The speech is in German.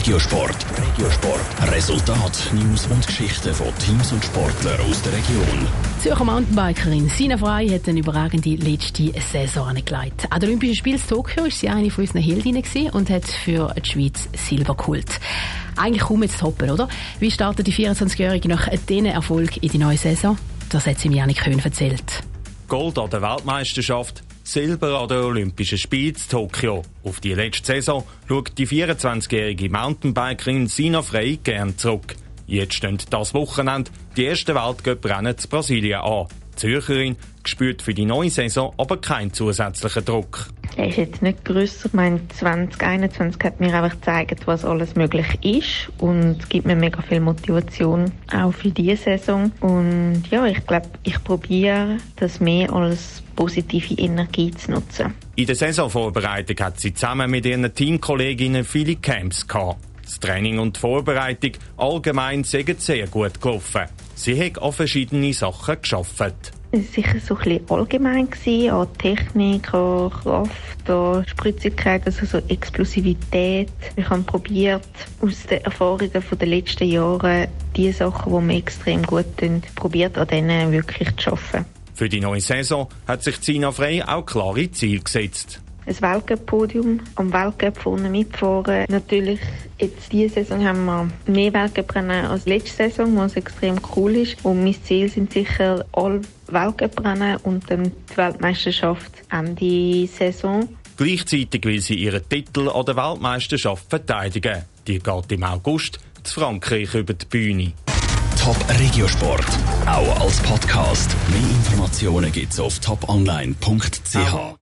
Regiosport. Regiosport. Resultat, News und Geschichten von Teams und Sportlern aus der Region. Die Zürcher Mountainbikerin Sina Frey hat eine überragende letzte Saison angelegt. An den Olympischen Spielen in Tokio war sie eine von unseren Heldinnen und hat für die Schweiz Silber geholt. Eigentlich kaum jetzt toppen, oder? Wie startet die 24-Jährige nach diesem Erfolg in die neue Saison? Das hat sie mir Janik Köhn erzählt. Gold an der Weltmeisterschaft, Silber an den Olympischen Spielen in Tokio. Auf die letzte Saison schaut die 24-jährige Mountainbikerin Sina Frey gern zurück. Jetzt stehen das Wochenende die ersten Weltcup-Rennen zu Brasilien an. Zürcherin spürt für die neue Saison aber keinen zusätzlichen Druck. Er ist jetzt nicht grösser. Ich meine, 2021 hat mir einfach gezeigt, was alles möglich ist und gibt mir mega viel Motivation auch für diese Saison. Und ja, ich glaube, ich probiere das mehr als positive Energie zu nutzen. In der Saisonvorbereitung hat sie zusammen mit ihren Teamkolleginnen viele Camps gehabt. Das Training und die Vorbereitung allgemein sind sehr gut gelaufen. Sie hat an verschiedene Sachen geschafft. Es war sicher so ein bisschen allgemein, gewesen, an Technik, an Kraft, an Spritzigkeit, also so Explosivität. Ich habe probiert, aus den Erfahrungen der letzten Jahre die Sachen, die mir extrem gut tun, probiert an denen wirklich zu arbeiten. Für die neue Saison hat sich Zina Frey auch klare Ziele gesetzt. Ein Weltcup-Podium am Weltcup vorne mitfahren. Natürlich, jetzt diese Saison haben wir mehr Weltcuprennen als letzte Saison, was extrem cool ist. Und mein Ziel sind sicher alle Weltcuprennen und dann die Weltmeisterschaft Ende Saison. Gleichzeitig will sie ihren Titel an der Weltmeisterschaft verteidigen. Die geht im August zu Frankreich über die Bühne. Top Regiosport, auch als Podcast. Mehr Informationen gibt's auf toponline.ch.